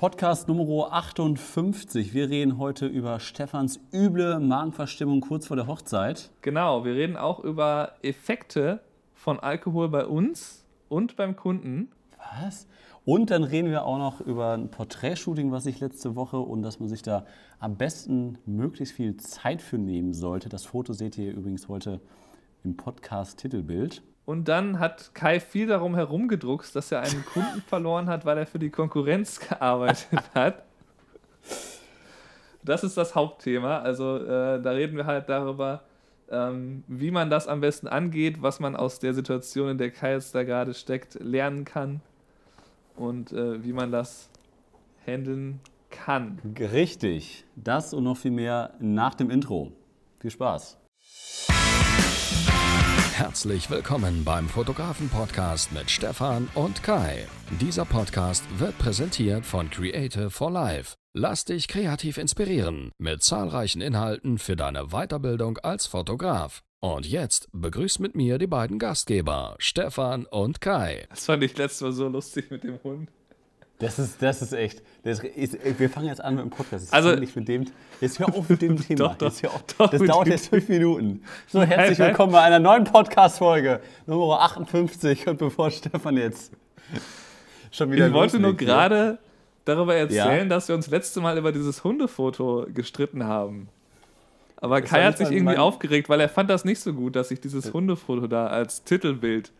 Podcast Nummer 58. Wir reden heute über Stefans üble Magenverstimmung kurz vor der Hochzeit. Genau, wir reden auch über Effekte von Alkohol bei uns und beim Kunden. Was? Und dann reden wir auch noch über ein Porträtshooting, was ich letzte Woche und dass man sich da am besten möglichst viel Zeit für nehmen sollte. Das Foto seht ihr übrigens heute im Podcast-Titelbild. Und dann hat Kai viel darum herumgedruckst, dass er einen Kunden verloren hat, weil er für die Konkurrenz gearbeitet hat. Das ist das Hauptthema. Also äh, da reden wir halt darüber, ähm, wie man das am besten angeht, was man aus der Situation, in der Kai jetzt da gerade steckt, lernen kann und äh, wie man das handeln kann. Richtig. Das und noch viel mehr nach dem Intro. Viel Spaß. Herzlich willkommen beim Fotografen-Podcast mit Stefan und Kai. Dieser Podcast wird präsentiert von Creative for Life. Lass dich kreativ inspirieren mit zahlreichen Inhalten für deine Weiterbildung als Fotograf. Und jetzt begrüßt mit mir die beiden Gastgeber, Stefan und Kai. Das fand ich letztes Mal so lustig mit dem Hund. Das ist, das ist echt. Das ist, wir fangen jetzt an mit dem Podcast. Jetzt Also- nicht mit dem, jetzt hör auf mit dem Thema. Doch, doch, jetzt hör auf. doch, das dauert jetzt fünf Minuten. So, herzlich willkommen bei einer neuen Podcast-Folge, Nummer 58. Und bevor Stefan jetzt schon wieder Ich wollte nur ne? gerade darüber erzählen, Ja. dass wir uns letzte Mal über dieses Hundefoto gestritten haben. Aber Das Kai hat sich irgendwie aufgeregt, weil er fand das nicht so gut, dass ich dieses Hundefoto da als Titelbild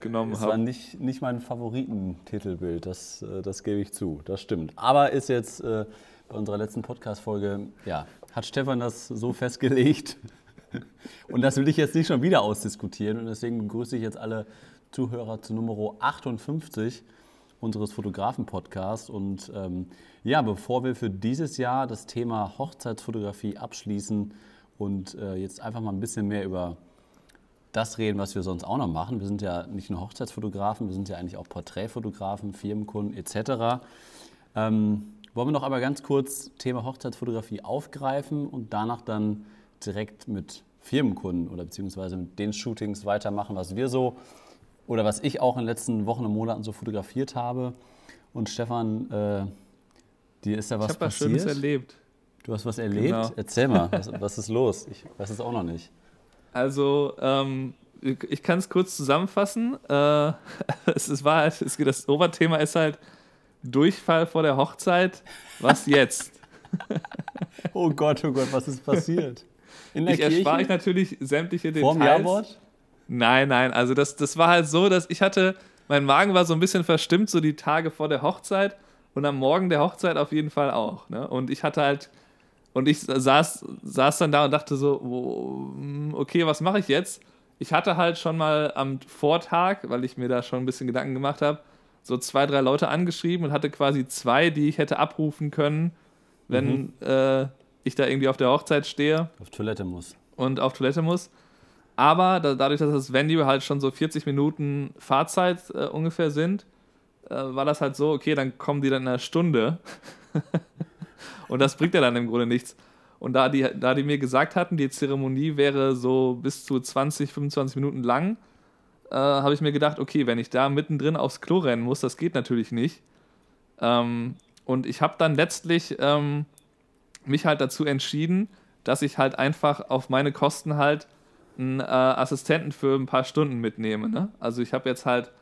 genommen Es war habe. nicht, nicht mein Favoritentitelbild, das, äh, das gebe ich zu, das stimmt. Aber ist jetzt äh, bei unserer letzten Podcast-Folge, ja, hat Stefan das so festgelegt. Und das will ich jetzt nicht schon wieder ausdiskutieren. Und deswegen begrüße ich jetzt alle Zuhörer zu Nummer 58 unseres Fotografen-Podcasts. Und ähm, ja, bevor wir für dieses Jahr das Thema Hochzeitsfotografie abschließen und äh, jetzt einfach mal ein bisschen mehr über das reden, was wir sonst auch noch machen. Wir sind ja nicht nur Hochzeitsfotografen, wir sind ja eigentlich auch Porträtfotografen, Firmenkunden etc. Ähm, wollen wir noch aber ganz kurz Thema Hochzeitsfotografie aufgreifen und danach dann direkt mit Firmenkunden oder beziehungsweise mit den Shootings weitermachen, was wir so oder was ich auch in den letzten Wochen und Monaten so fotografiert habe. Und Stefan, äh, dir ist da was ich habe was passiert? Schönes erlebt. Du hast was erlebt? Genau. Erzähl mal, was, was ist los? Ich weiß es auch noch nicht. Also, ähm, ich, ich kann es kurz zusammenfassen. Äh, es, ist, halt, es, das Oberthema ist halt Durchfall vor der Hochzeit. Was jetzt? Oh Gott, oh Gott, was ist passiert? In der Ich erspare Kirche? euch natürlich sämtliche Vorm Details. Jawort? Nein, nein, also das, das war halt so, dass ich hatte, mein Magen war so ein bisschen verstimmt, so die Tage vor der Hochzeit und am Morgen der Hochzeit auf jeden Fall auch. Ne? Und ich hatte halt, und ich saß, saß dann da und dachte so, mm, okay, was mache ich jetzt? Ich hatte halt schon mal am Vortag, weil ich mir da schon ein bisschen Gedanken gemacht habe, so zwei, drei Leute angeschrieben und hatte quasi zwei, die ich hätte abrufen können, wenn äh, ich da irgendwie auf der Hochzeit stehe Auf Toilette muss. und auf Toilette muss. Aber da, dadurch, dass das Venue halt schon so 40 Minuten Fahrzeit äh, ungefähr sind, äh, war das halt so, okay, dann kommen die dann in einer Stunde. und das bringt ja dann im Grunde nichts. Und da die, da die mir gesagt hatten, die Zeremonie wäre so bis zu 20, 25 Minuten lang, äh, habe ich mir gedacht, okay, wenn ich da mittendrin aufs Klo rennen muss, das geht natürlich nicht. Ähm, und ich habe dann letztlich ähm, mich halt dazu entschieden, dass ich halt einfach auf meine Kosten halt einen äh, Assistenten für ein paar Stunden mitnehme. Ne? Also ich habe jetzt halt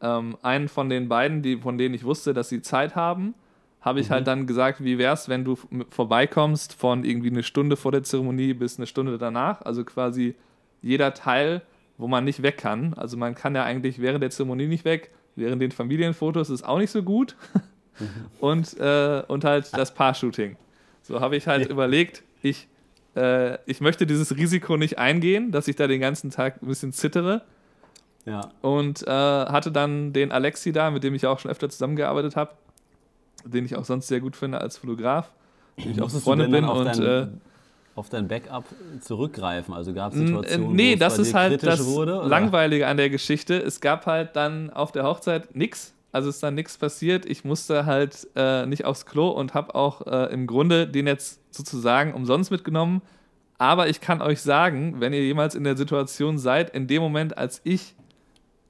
ähm, einen von den beiden, die, von denen ich wusste, dass sie Zeit haben, habe ich halt dann gesagt, wie wär's, wenn du vorbeikommst von irgendwie eine Stunde vor der Zeremonie bis eine Stunde danach. Also quasi jeder Teil, wo man nicht weg kann. Also man kann ja eigentlich während der Zeremonie nicht weg, während den Familienfotos ist auch nicht so gut. und, äh, und halt das Paar-Shooting. So habe ich halt Ja. überlegt, ich, äh, ich möchte dieses Risiko nicht eingehen, dass ich da den ganzen Tag ein bisschen zittere. Ja. Und äh, hatte dann den Alexi da, mit dem ich auch schon öfter zusammengearbeitet habe, den ich auch sonst sehr gut finde als Fotograf, den ich auch Freunde bin. auf, Und, dein, äh, auf dein Backup zurückgreifen? Also gab es N- Situationen, äh, nee, wo es das bei ist halt das wurde? Langweilige an der Geschichte. Es gab halt dann auf der Hochzeit nichts. Also ist dann nichts passiert. Ich musste halt äh, nicht aufs Klo und habe auch äh, im Grunde den jetzt sozusagen umsonst mitgenommen. Aber ich kann euch sagen, wenn ihr jemals in der Situation seid, in dem Moment, als ich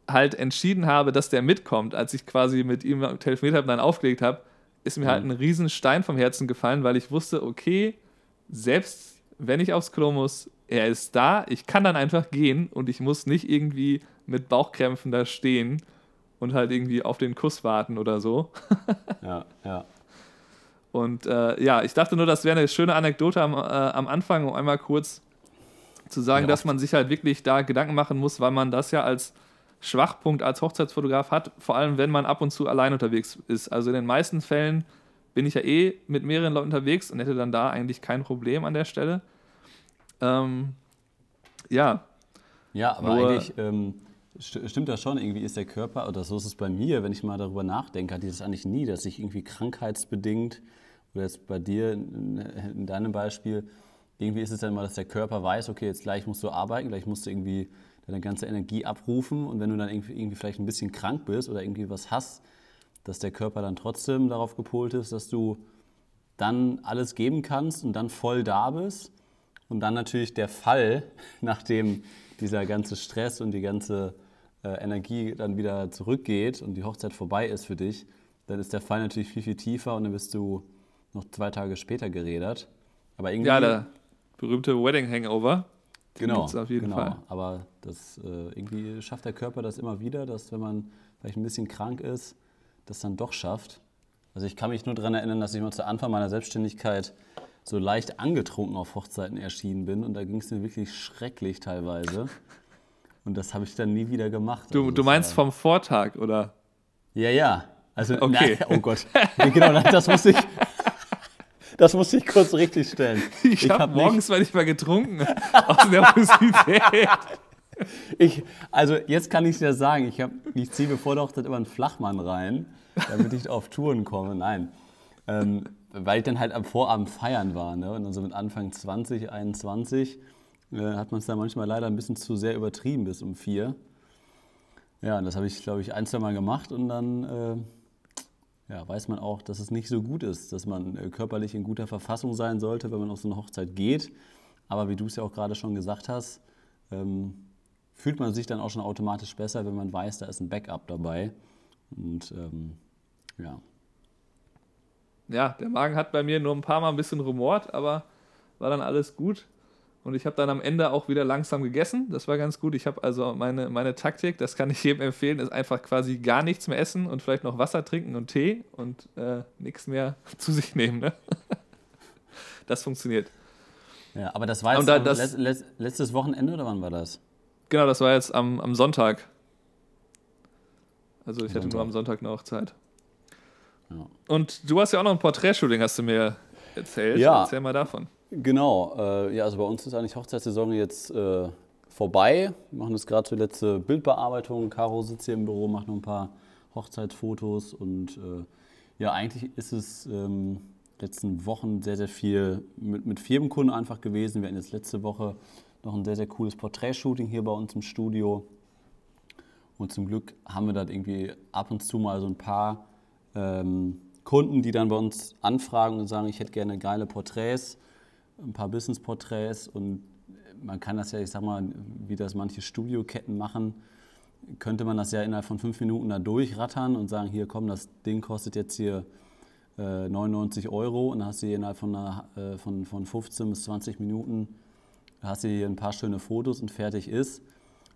halt entschieden habe, dass der mitkommt, als ich quasi mit ihm telefoniert habe und dann aufgelegt habe, ist mir halt Mhm. ein riesen Stein vom Herzen gefallen, weil ich wusste, okay, selbst wenn ich aufs Klo muss, er ist da, ich kann dann einfach gehen und ich muss nicht irgendwie mit Bauchkrämpfen da stehen und halt irgendwie auf den Kuss warten oder so. Ja, ja. Und äh, ja, ich dachte nur, das wäre eine schöne Anekdote am, äh, am Anfang, um einmal kurz zu sagen, Ja, dass man sich halt wirklich da Gedanken machen muss, weil man das ja als Schwachpunkt als Hochzeitsfotograf hat, vor allem wenn man ab und zu allein unterwegs ist. Also in den meisten Fällen bin ich ja eh mit mehreren Leuten unterwegs und hätte dann da eigentlich kein Problem an der Stelle. Ähm, ja, Ja, aber Nur- eigentlich ähm, st stimmt das schon. Irgendwie ist der Körper, oder so ist es bei mir, wenn ich mal darüber nachdenke, hatte ich das eigentlich nie, dass ich irgendwie krankheitsbedingt, oder jetzt bei dir in, in deinem Beispiel, irgendwie ist es dann mal, dass der Körper weiß, okay, jetzt gleich musst du arbeiten, gleich musst du irgendwie deine ganze Energie abrufen und wenn du dann irgendwie, irgendwie vielleicht ein bisschen krank bist oder irgendwie was hast, dass der Körper dann trotzdem darauf gepolt ist, dass du dann alles geben kannst und dann voll da bist. Und dann natürlich der Fall, nachdem dieser ganze Stress und die ganze äh, Energie dann wieder zurückgeht und die Hochzeit vorbei ist für dich, dann ist der Fall natürlich viel, viel tiefer und dann bist du noch zwei Tage später gerädert. Aber irgendwie. ja, der berühmte Wedding Hangover. Den Genau, auf jeden genau. Fall. Aber das, äh, irgendwie schafft der Körper das immer wieder, dass wenn man vielleicht ein bisschen krank ist, das dann doch schafft. Also ich kann mich nur daran erinnern, dass ich mal zu Anfang meiner Selbstständigkeit so leicht angetrunken auf Hochzeiten erschienen bin und da ging es mir wirklich schrecklich teilweise. Und das habe ich dann nie wieder gemacht. Du, Also du meinst war- vom Vortag, oder? Ja, ja. Also, Okay. nein, oh Gott. Genau, das musste ich, das musste ich kurz richtig stellen. Ich, habe hab morgens, wenn ich mal getrunken, aus Nervosität. Ich, also jetzt kann ich es ja sagen, ich, hab- ich ziehe mir vor der Hochzeit immer einen Flachmann rein, damit ich auf Touren komme. Nein, ähm, weil ich dann halt am Vorabend feiern war. Ne? Und dann so mit Anfang 20, 21 äh, hat man es dann manchmal leider ein bisschen zu sehr übertrieben bis um vier. Ja, und das habe ich, glaube ich, ein, zwei Mal gemacht und dann äh, ja, weiß man auch, dass es nicht so gut ist, dass man äh, körperlich in guter Verfassung sein sollte, wenn man auf so eine Hochzeit geht. Aber wie du es ja auch gerade schon gesagt hast, ähm, fühlt man sich dann auch schon automatisch besser, wenn man weiß, da ist ein Backup dabei. Und ähm, ja, Ja, der Magen hat bei mir nur ein paar Mal ein bisschen rumort, aber war dann alles gut. Und ich habe dann am Ende auch wieder langsam gegessen. Das war ganz gut. Ich habe also meine, meine Taktik, das kann ich jedem empfehlen, ist einfach quasi gar nichts mehr essen und vielleicht noch Wasser trinken und Tee und äh, nichts mehr zu sich nehmen. Ne? Das funktioniert. ja aber das war jetzt da- das- letz- letz- letztes Wochenende oder wann war das? Genau, das war jetzt am, am Sonntag. Also ich hatte Sonntag. nur am Sonntag eine Hochzeit. Ja. Und du hast ja auch noch ein Porträtshooting, hast du mir erzählt. Ja. Erzähl mal davon. Genau, äh, ja, also bei uns ist eigentlich Hochzeitssaison jetzt äh, vorbei. Wir machen jetzt gerade die letzte Bildbearbeitung. Caro sitzt hier im Büro, macht noch ein paar Hochzeitsfotos und äh, ja, eigentlich ist es ähm, letzten Wochen sehr, sehr viel mit, mit Firmenkunden einfach gewesen. Wir hatten jetzt letzte Woche noch ein sehr, sehr cooles Porträtshooting hier bei uns im Studio. Und zum Glück haben wir da irgendwie ab und zu mal so ein paar ähm, Kunden, die dann bei uns anfragen und sagen, ich hätte gerne geile Porträts, ein paar Business-Porträts und man kann das ja, ich sag mal, wie das manche Studioketten machen, könnte man das ja innerhalb von fünf Minuten da durchrattern und sagen, hier komm, das Ding kostet jetzt hier äh, 99 Euro und dann hast du hier innerhalb von, einer, äh, von, von 15 bis 20 Minuten hast du hier ein paar schöne Fotos und fertig ist.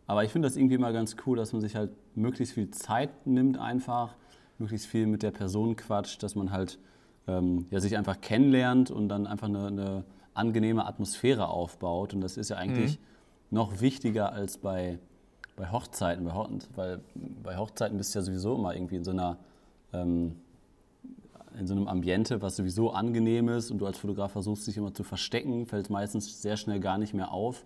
Aber ich finde das irgendwie immer ganz cool, dass man sich halt möglichst viel Zeit nimmt einfach, möglichst viel mit der Person quatscht, dass man halt ähm, ja, sich einfach kennenlernt und dann einfach eine, eine angenehme Atmosphäre aufbaut. Und das ist ja eigentlich noch wichtiger als bei, bei Hochzeiten, bei Ho weil bei Hochzeiten bist du ja sowieso immer irgendwie in so einer ähm, in so einem Ambiente, was sowieso angenehm ist und du als Fotograf versuchst dich immer zu verstecken, fällt meistens sehr schnell gar nicht mehr auf.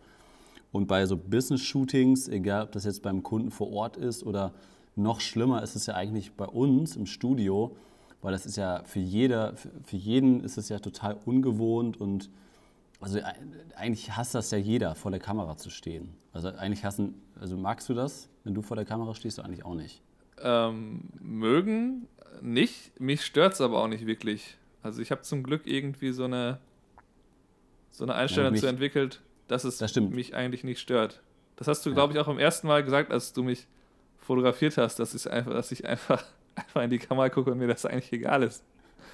Und bei so Business-Shootings, egal ob das jetzt beim Kunden vor Ort ist oder noch schlimmer ist es ja eigentlich bei uns im Studio, weil das ist ja für jeder, für jeden ist es ja total ungewohnt und also e- eigentlich hasst das ja jeder, vor der Kamera zu stehen. Also eigentlich hassen, also magst du das, wenn du vor der Kamera stehst, du eigentlich auch nicht. Ähm, mögen nicht, mich stört es aber auch nicht wirklich. Also ich habe zum Glück irgendwie so eine, so eine Einstellung mich- zu entwickelt, dass es Das mich eigentlich nicht stört. Das hast du, Ja. glaube ich, auch beim ersten Mal gesagt, als du mich fotografiert hast, dass ich einfach, dass ich einfach, einfach in die Kamera gucke und mir das eigentlich egal ist.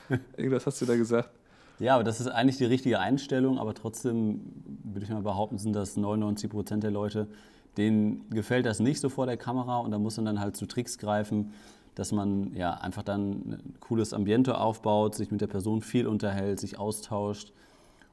Irgendwas hast du da gesagt. Ja, aber das ist eigentlich die richtige Einstellung, aber trotzdem würde ich mal behaupten, sind das 99 Prozent der Leute, denen gefällt das nicht so vor der Kamera und da muss man dann halt zu Tricks greifen, dass man ja einfach dann ein cooles Ambiente aufbaut, sich mit der Person viel unterhält, sich austauscht.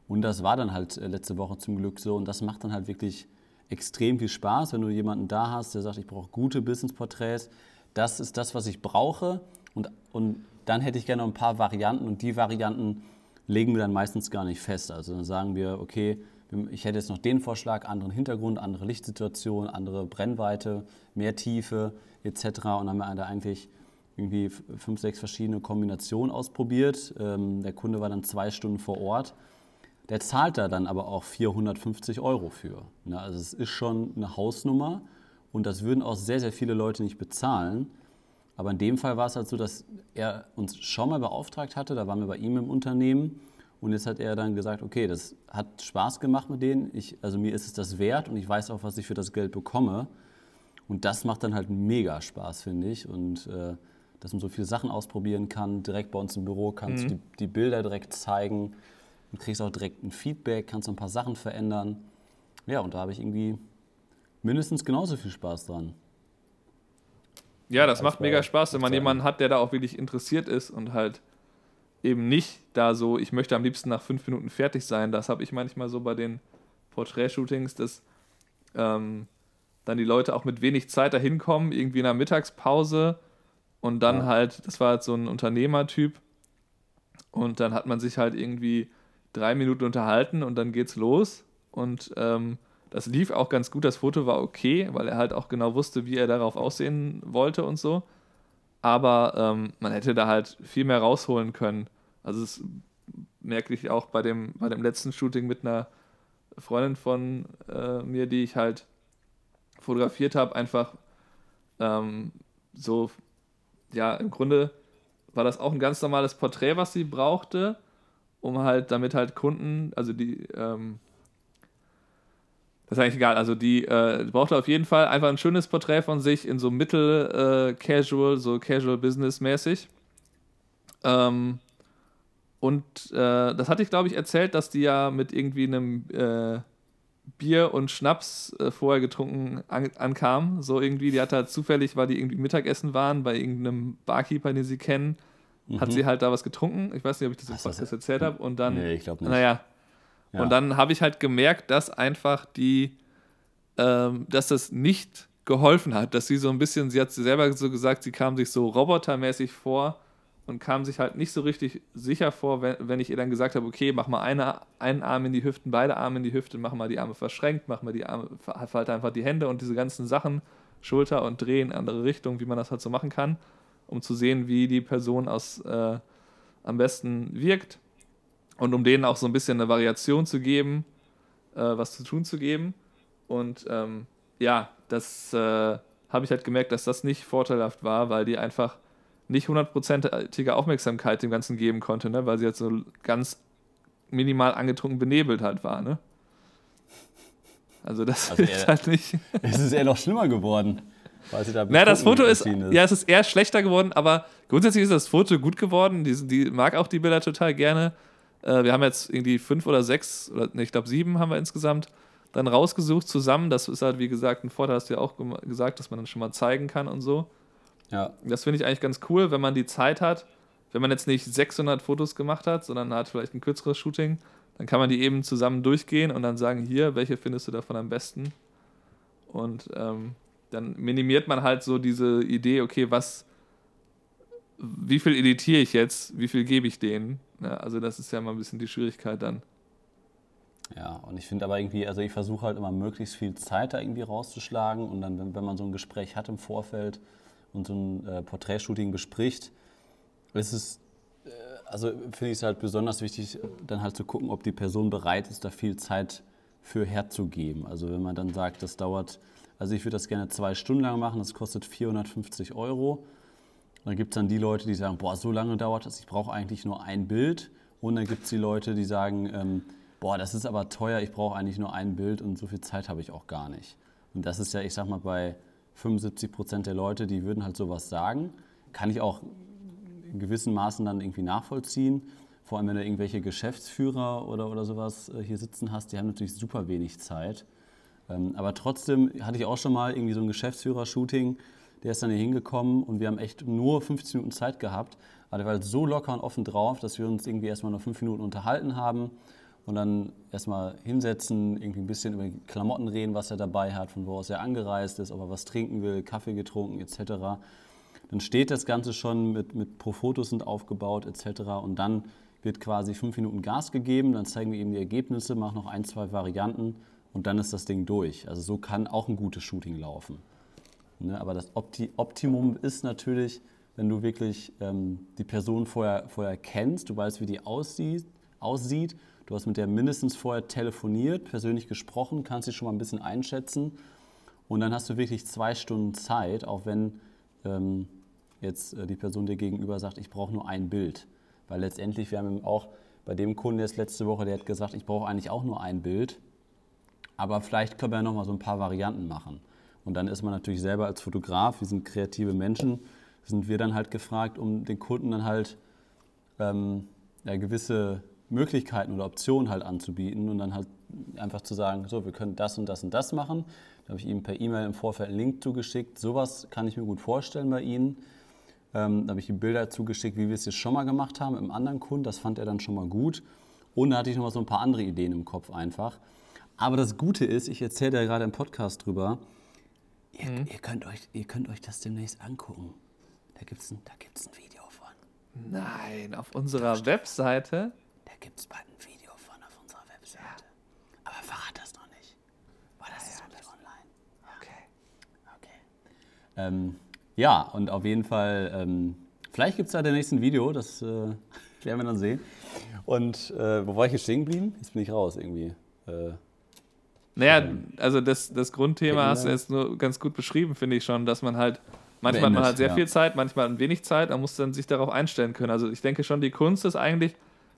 Und das war dann halt äh, letzte Woche zum Glück so und das macht dann halt wirklich extrem viel Spaß, wenn du jemanden da hast, der sagt, ich brauche gute Business-Porträts. Das ist das, was ich brauche und, und dann hätte ich gerne noch ein paar Varianten und die Varianten legen wir dann meistens gar nicht fest. Also dann sagen wir, okay, ich hätte jetzt noch den Vorschlag, anderen Hintergrund, andere Lichtsituation, andere Brennweite, mehr Tiefe etc. Und dann haben wir da eigentlich irgendwie fünf, sechs verschiedene Kombinationen ausprobiert. Ähm, der Kunde war dann zwei Stunden vor Ort. Der zahlt da dann aber auch 450 Euro für. Ne? Also es ist schon eine Hausnummer und das würden auch sehr, sehr viele Leute nicht bezahlen. Aber in dem Fall war es halt so, dass er uns schon mal beauftragt hatte, da waren wir bei ihm im Unternehmen und jetzt hat er dann gesagt, okay, das hat Spaß gemacht mit denen, ich, also mir ist es das wert und ich weiß auch, was ich für das Geld bekomme. Und das macht dann halt mega Spaß, finde ich. Und äh, dass man so viele Sachen ausprobieren kann, direkt bei uns im Büro kannst du mhm. die, die Bilder direkt zeigen und kriegst auch direkt ein Feedback, kannst ein paar Sachen verändern. Ja, und da habe ich irgendwie mindestens genauso viel Spaß dran. Ja, das macht mega Spaß, wenn man jemanden hat, der da auch wirklich interessiert ist und halt eben nicht da so, ich möchte am liebsten nach fünf Minuten fertig sein. Das habe ich manchmal so bei den Porträtshootings, dass ähm, dann die Leute auch mit wenig Zeit dahin kommen, irgendwie in der Mittagspause und dann ja. halt, das war halt so ein Unternehmertyp und dann hat man sich halt irgendwie drei Minuten unterhalten und dann geht's los und ähm, das lief auch ganz gut, das Foto war okay, weil er halt auch genau wusste, wie er darauf aussehen wollte und so aber ähm, man hätte da halt viel mehr rausholen können. Also das merke ich auch bei dem, bei dem letzten Shooting mit einer Freundin von äh, mir, die ich halt fotografiert habe, einfach ähm, so, ja, im Grunde war das auch ein ganz normales Porträt, was sie brauchte, um halt, damit halt Kunden, also die, ähm, das ist eigentlich egal. Also die äh, brauchte auf jeden Fall einfach ein schönes Porträt von sich in so mittel-casual, äh, so casual-business-mäßig. Ähm, und äh, das hatte ich, glaube ich, erzählt, dass die ja mit irgendwie einem äh, Bier und Schnaps äh, vorher getrunken an ankam. So irgendwie, die hat halt zufällig, weil die irgendwie Mittagessen waren bei irgendeinem Barkeeper, den sie kennen, mhm. hat sie halt da was getrunken. Ich weiß nicht, ob ich das im Podcast erzählt habe. Und dann, nee, ich glaube nicht. Naja, und dann habe ich halt gemerkt, dass einfach die, ähm, dass das nicht geholfen hat, dass sie so ein bisschen, sie hat selber so gesagt, sie kam sich so robotermäßig vor und kam sich halt nicht so richtig sicher vor, wenn, wenn ich ihr dann gesagt habe, okay, mach mal eine, einen Arm in die Hüften, beide Arme in die Hüfte, mach mal die Arme verschränkt, mach mal die Arme, falte einfach die Hände und diese ganzen Sachen, Schulter und Drehen in andere Richtung, wie man das halt so machen kann, um zu sehen, wie die Person aus äh, am besten wirkt und um denen auch so ein bisschen eine Variation zu geben, äh, was zu tun zu geben. Und ähm, ja, das äh, habe ich halt gemerkt, dass das nicht vorteilhaft war, weil die einfach nicht hundertprozentige Aufmerksamkeit dem Ganzen geben konnte, ne? weil sie jetzt so ganz minimal angetrunken benebelt halt war. Ne? Also das also ist halt nicht. Es ist eher noch schlimmer geworden. Weil sie da Na, das Foto ist, ist, ja, es ist eher schlechter geworden, aber grundsätzlich ist das Foto gut geworden. Die, die mag auch die Bilder total gerne. Äh, wir haben jetzt irgendwie fünf oder sechs, oder nee, ich glaube sieben haben wir insgesamt dann rausgesucht zusammen. Das ist halt, wie gesagt, ein Vorteil, hast du ja auch gesagt, dass man dann schon mal zeigen kann und so. Ja. Das finde ich eigentlich ganz cool, wenn man die Zeit hat. Wenn man jetzt nicht 600 Fotos gemacht hat, sondern hat vielleicht ein kürzeres Shooting, dann kann man die eben zusammen durchgehen und dann sagen, hier, welche findest du davon am besten? Und ähm, dann minimiert man halt so diese Idee, okay, was, wie viel editiere ich jetzt, wie viel gebe ich denen? Ja, also das ist ja mal ein bisschen die Schwierigkeit dann. Ja, und ich finde aber irgendwie, also ich versuche halt immer möglichst viel Zeit da irgendwie rauszuschlagen und dann, wenn, wenn man so ein Gespräch hat im Vorfeld und so ein äh, Porträtshooting bespricht, ist es, äh, also finde ich es halt besonders wichtig, dann halt zu gucken, ob die Person bereit ist, da viel Zeit für herzugeben. Also wenn man dann sagt, das dauert, also ich würde das gerne zwei Stunden lang machen, das kostet 450 Euro dann gibt es dann die Leute, die sagen, boah, so lange dauert das, ich brauche eigentlich nur ein Bild. Und dann gibt es die Leute, die sagen, ähm, boah, das ist aber teuer, ich brauche eigentlich nur ein Bild und so viel Zeit habe ich auch gar nicht. Und das ist ja, ich sag mal, bei 75 Prozent der Leute, die würden halt sowas sagen. Kann ich auch gewissen Maßen dann irgendwie nachvollziehen. Vor allem, wenn du irgendwelche Geschäftsführer oder, oder sowas äh, hier sitzen hast, die haben natürlich super wenig Zeit. Ähm, aber trotzdem hatte ich auch schon mal irgendwie so ein Geschäftsführer-Shooting, der ist dann hier hingekommen und wir haben echt nur 15 Minuten Zeit gehabt. Aber der war halt so locker und offen drauf, dass wir uns irgendwie erstmal noch fünf Minuten unterhalten haben und dann erstmal hinsetzen, irgendwie ein bisschen über die Klamotten reden, was er dabei hat, von wo aus er angereist ist, ob er was trinken will, Kaffee getrunken etc. Dann steht das Ganze schon mit, mit Pro-Fotos sind aufgebaut etc. Und dann wird quasi fünf Minuten Gas gegeben, dann zeigen wir ihm die Ergebnisse, machen noch ein, zwei Varianten und dann ist das Ding durch. Also so kann auch ein gutes Shooting laufen. Ne? Aber das Opti Optimum ist natürlich, wenn du wirklich ähm, die Person vorher, vorher kennst, du weißt, wie die aussieht, aussieht, du hast mit der mindestens vorher telefoniert, persönlich gesprochen, kannst sie schon mal ein bisschen einschätzen und dann hast du wirklich zwei Stunden Zeit, auch wenn ähm, jetzt äh, die Person dir gegenüber sagt, ich brauche nur ein Bild. Weil letztendlich, wir haben auch bei dem Kunden jetzt letzte Woche, der hat gesagt, ich brauche eigentlich auch nur ein Bild, aber vielleicht können wir ja noch mal so ein paar Varianten machen. Und dann ist man natürlich selber als Fotograf, wir sind kreative Menschen, sind wir dann halt gefragt, um den Kunden dann halt ähm, ja, gewisse Möglichkeiten oder Optionen halt anzubieten und dann halt einfach zu sagen, so, wir können das und das und das machen. Da habe ich ihm per E-Mail im Vorfeld einen Link zugeschickt. Sowas kann ich mir gut vorstellen bei Ihnen. Ähm, da habe ich ihm Bilder zugeschickt, wie wir es jetzt schon mal gemacht haben im anderen Kunden. Das fand er dann schon mal gut. Und da hatte ich noch mal so ein paar andere Ideen im Kopf einfach. Aber das Gute ist, ich erzähle ja gerade im Podcast drüber, ihr, mhm. ihr, könnt euch, ihr könnt euch das demnächst angucken. Da gibt es ein, ein Video von. Nein, auf unserer Webseite? Da gibt es bald ein Video von auf unserer Webseite. Ja. Aber verrat das noch nicht. Weil das ja, ist noch nicht online. Okay. Okay. Ähm, ja, und auf jeden Fall, ähm, vielleicht gibt es da demnächst ein Video, das äh, werden wir dann sehen. Und äh, wo war ich jetzt stehen geblieben? Jetzt bin ich raus irgendwie. Äh, naja, also das, das Grundthema hast du jetzt nur ganz gut beschrieben, finde ich schon, dass man halt, manchmal hat man halt sehr ja. viel Zeit, manchmal man wenig Zeit, man muss dann sich darauf einstellen können. Also ich denke schon, die Kunst ist eigentlich,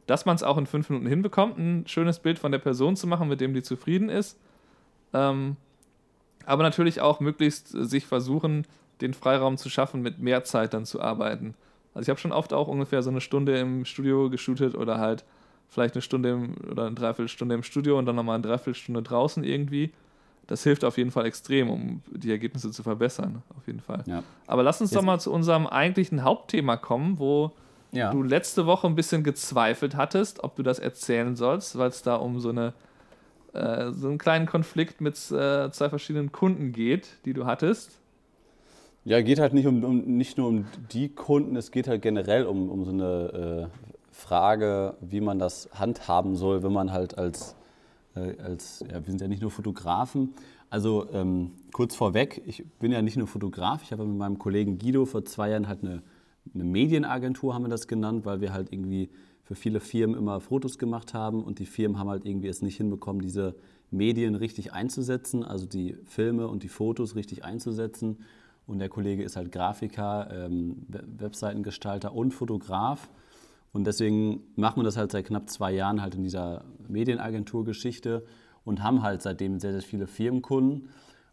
dass man es auch in fünf Minuten hinbekommt, ein schönes Bild von der Person zu machen, mit dem die zufrieden ist. Ähm, aber natürlich auch möglichst sich versuchen, den Freiraum zu schaffen, mit mehr Zeit dann zu arbeiten. Also ich habe schon oft auch ungefähr so eine Stunde im Studio geshootet oder halt vielleicht eine Stunde im, oder eine Dreiviertelstunde im Studio und dann nochmal eine Dreiviertelstunde draußen irgendwie. Das hilft auf jeden Fall extrem, um die Ergebnisse zu verbessern, auf jeden Fall. Ja. Aber lass uns Jetzt. doch mal zu unserem eigentlichen Hauptthema kommen, wo ja. du letzte Woche ein bisschen gezweifelt hattest, ob du das erzählen sollst, weil es da um so eine äh, so einen kleinen Konflikt mit äh, zwei verschiedenen Kunden geht, die du hattest. Ja, geht halt nicht, um, um, nicht nur um die Kunden, es geht halt generell um, um so eine äh, Frage, wie man das handhaben soll, wenn man halt als, äh, als ja, wir sind ja nicht nur Fotografen. Also ähm, kurz vorweg, ich bin ja nicht nur Fotograf, ich habe mit meinem Kollegen Guido vor zwei Jahren halt eine, eine Medienagentur, haben wir das genannt, weil wir halt irgendwie für viele Firmen immer Fotos gemacht haben und die Firmen haben halt irgendwie es nicht hinbekommen, diese Medien richtig einzusetzen, also die Filme und die Fotos richtig einzusetzen. Und der Kollege ist halt Grafiker, ähm, Webseitengestalter und Fotograf. Und deswegen machen wir das halt seit knapp zwei Jahren halt in dieser Medienagentur-Geschichte und haben halt seitdem sehr, sehr viele Firmenkunden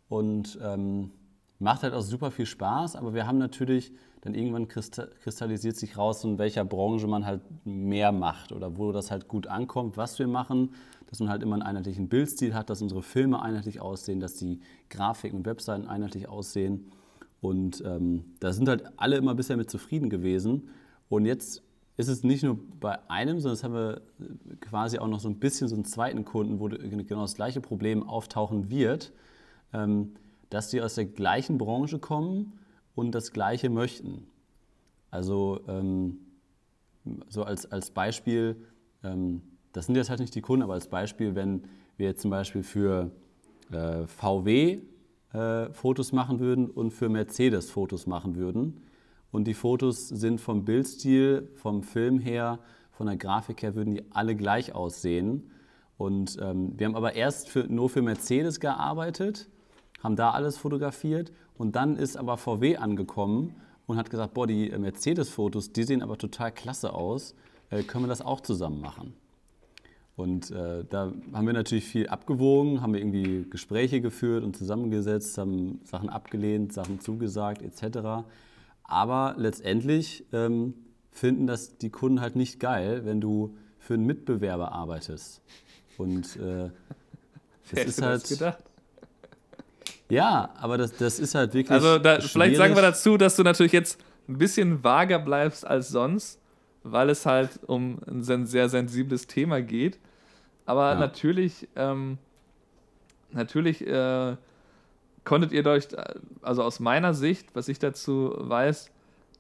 und ähm, macht halt auch super viel Spaß. Aber wir haben natürlich dann irgendwann kristallisiert sich raus, in welcher Branche man halt mehr macht oder wo das halt gut ankommt, was wir machen, dass man halt immer einen einheitlichen Bildstil hat, dass unsere Filme einheitlich aussehen, dass die Grafiken und Webseiten einheitlich aussehen. Und ähm, da sind halt alle immer bisher mit zufrieden gewesen. Und jetzt ist es nicht nur bei einem, sondern es haben wir quasi auch noch so ein bisschen so einen zweiten Kunden, wo genau das gleiche Problem auftauchen wird, ähm, dass die aus der gleichen Branche kommen und das Gleiche möchten. Also ähm, so als, als Beispiel, ähm, das sind jetzt halt nicht die Kunden, aber als Beispiel, wenn wir jetzt zum Beispiel für äh, VW äh, Fotos machen würden und für Mercedes Fotos machen würden, und die Fotos sind vom Bildstil, vom Film her, von der Grafik her, würden die alle gleich aussehen. Und ähm, wir haben aber erst für, nur für Mercedes gearbeitet, haben da alles fotografiert und dann ist aber VW angekommen und hat gesagt, boah, die Mercedes-Fotos, die sehen aber total klasse aus, äh, können wir das auch zusammen machen. Und äh, da haben wir natürlich viel abgewogen, haben wir irgendwie Gespräche geführt und zusammengesetzt, haben Sachen abgelehnt, Sachen zugesagt etc. Aber letztendlich ähm, finden das die Kunden halt nicht geil, wenn du für einen Mitbewerber arbeitest. Und äh, das ist halt. gedacht? Ja, aber das, das ist halt wirklich. Also, da, vielleicht sagen wir dazu, dass du natürlich jetzt ein bisschen vager bleibst als sonst, weil es halt um ein sehr sensibles Thema geht. Aber ja. natürlich, ähm, natürlich äh, konntet ihr euch, also aus meiner Sicht, was ich dazu weiß,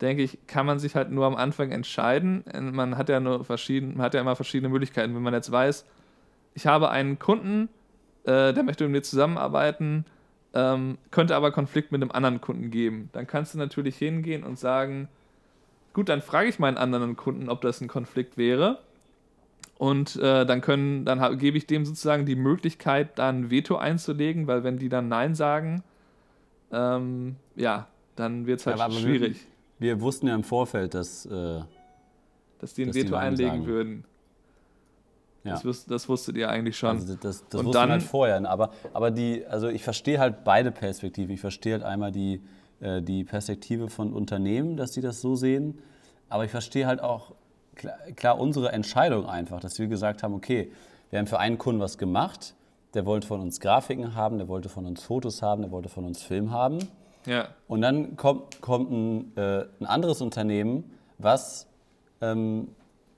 denke ich, kann man sich halt nur am Anfang entscheiden. Man hat ja nur verschieden, man hat ja immer verschiedene Möglichkeiten. Wenn man jetzt weiß, ich habe einen Kunden, äh, der möchte mit mir zusammenarbeiten, ähm, könnte aber Konflikt mit einem anderen Kunden geben. Dann kannst du natürlich hingehen und sagen, gut, dann frage ich meinen anderen Kunden, ob das ein Konflikt wäre. Und äh, dann können, dann gebe ich dem sozusagen die Möglichkeit, da ein Veto einzulegen, weil wenn die dann Nein sagen, ähm, ja, dann wird es halt ja, schwierig. Wir, wir, wussten ja im Vorfeld, dass, äh, dass die ein dass Veto die einlegen sagen. würden. Ja. Das, das, wusstet ihr eigentlich schon. Also das, das und dann halt vorher. Aber, aber die, also ich verstehe halt beide Perspektiven. Ich verstehe halt einmal die, äh, die Perspektive von Unternehmen, dass die das so sehen. Aber ich verstehe halt auch klar, klar, unsere Entscheidung einfach, dass wir gesagt haben, okay, wir haben für einen Kunden was gemacht, der wollte von uns Grafiken haben, der wollte von uns Fotos haben, der wollte von uns Film haben. Ja. Und dann kommt, kommt ein, äh, ein anderes Unternehmen, was, ähm,